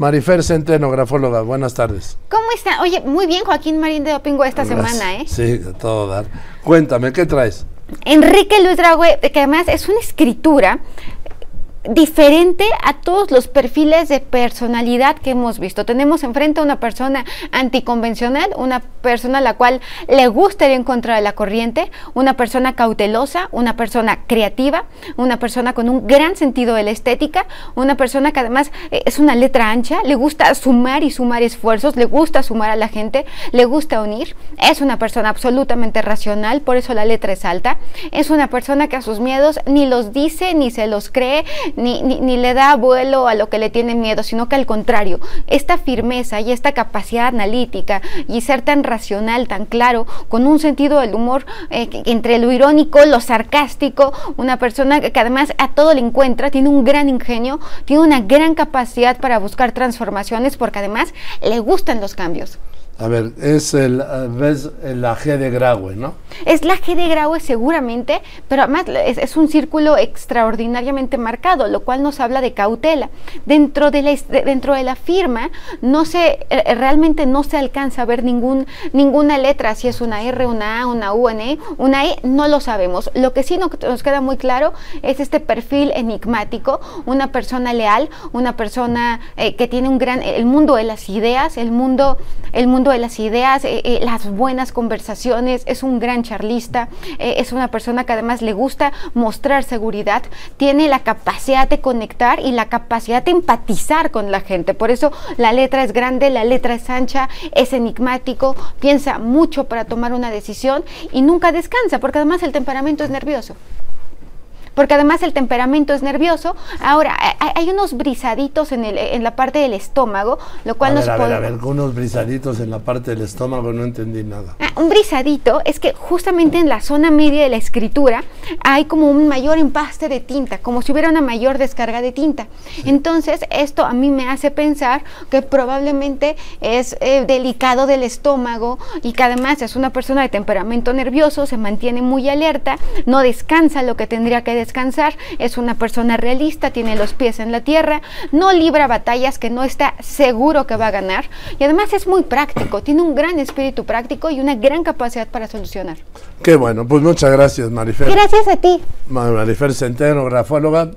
Marifer Centeno, grafóloga, buenas tardes. ¿Cómo está? Oye, muy bien Joaquín Marín de Dopingo esta semana, ¿eh? Sí, de todo dar. Cuéntame, ¿qué traes? Enrique Luis Dragüe, que además es una escritura diferente a todos los perfiles de personalidad que hemos visto. Tenemos enfrente a una persona anticonvencional, una persona a la cual le gusta ir en contra de la corriente, una persona cautelosa, una persona creativa, una persona con un gran sentido de la estética, una persona que además eh, es una letra ancha, le gusta sumar y sumar esfuerzos, le gusta sumar a la gente, le gusta unir, es una persona absolutamente racional, por eso la letra es alta, es una persona que a sus miedos ni los dice ni se los cree, ni, ni, le da vuelo a lo que le tiene miedo, sino que al contrario, esta firmeza y esta capacidad analítica y ser tan racional, tan claro, con un sentido del humor eh, entre lo irónico, lo sarcástico, una persona que además a todo le encuentra, tiene un gran ingenio, tiene una gran capacidad para buscar transformaciones porque además le gustan los cambios. A ver, es el, la G de Graue, ¿no? Es la G de Graue seguramente, pero además es, un círculo extraordinariamente marcado, lo cual nos habla de cautela. Dentro de la, dentro de la firma no se, eh, realmente no se alcanza a ver ningún, ninguna letra, si es una R, una A, una U, una E, una E, no lo sabemos. Lo que sí nos, nos queda muy claro es este perfil enigmático, una persona leal, una persona eh, que tiene un gran, el mundo de las ideas, el mundo, el mundo de las ideas, eh, eh, las buenas conversaciones, es un gran charlista, eh, es una persona que además le gusta mostrar seguridad, tiene la capacidad de conectar y la capacidad de empatizar con la gente. Por eso la letra es grande, la letra es ancha, es enigmático, piensa mucho para tomar una decisión y nunca descansa, porque además el temperamento es nervioso porque además el temperamento es nervioso. Ahora, hay, unos brisaditos en, el, en la parte del estómago, lo cual a nos ver, puede... a ver, unos brisaditos en la parte del estómago, no entendí nada. Ah, un brisadito es que justamente en la zona media de la escritura hay como un mayor empaste de tinta, como si hubiera una mayor descarga de tinta. Sí. Entonces, esto a mí me hace pensar que probablemente es eh, delicado del estómago y que además es una persona de temperamento nervioso, se mantiene muy alerta, no descansa lo que tendría que descansar, es una persona realista, tiene los pies en la tierra, no libra batallas que no está seguro que va a ganar y además es muy práctico, tiene un gran espíritu práctico y una gran capacidad para solucionar. Qué bueno, pues muchas gracias Marifer. Gracias a ti. Marifer Centeno, grafóloga.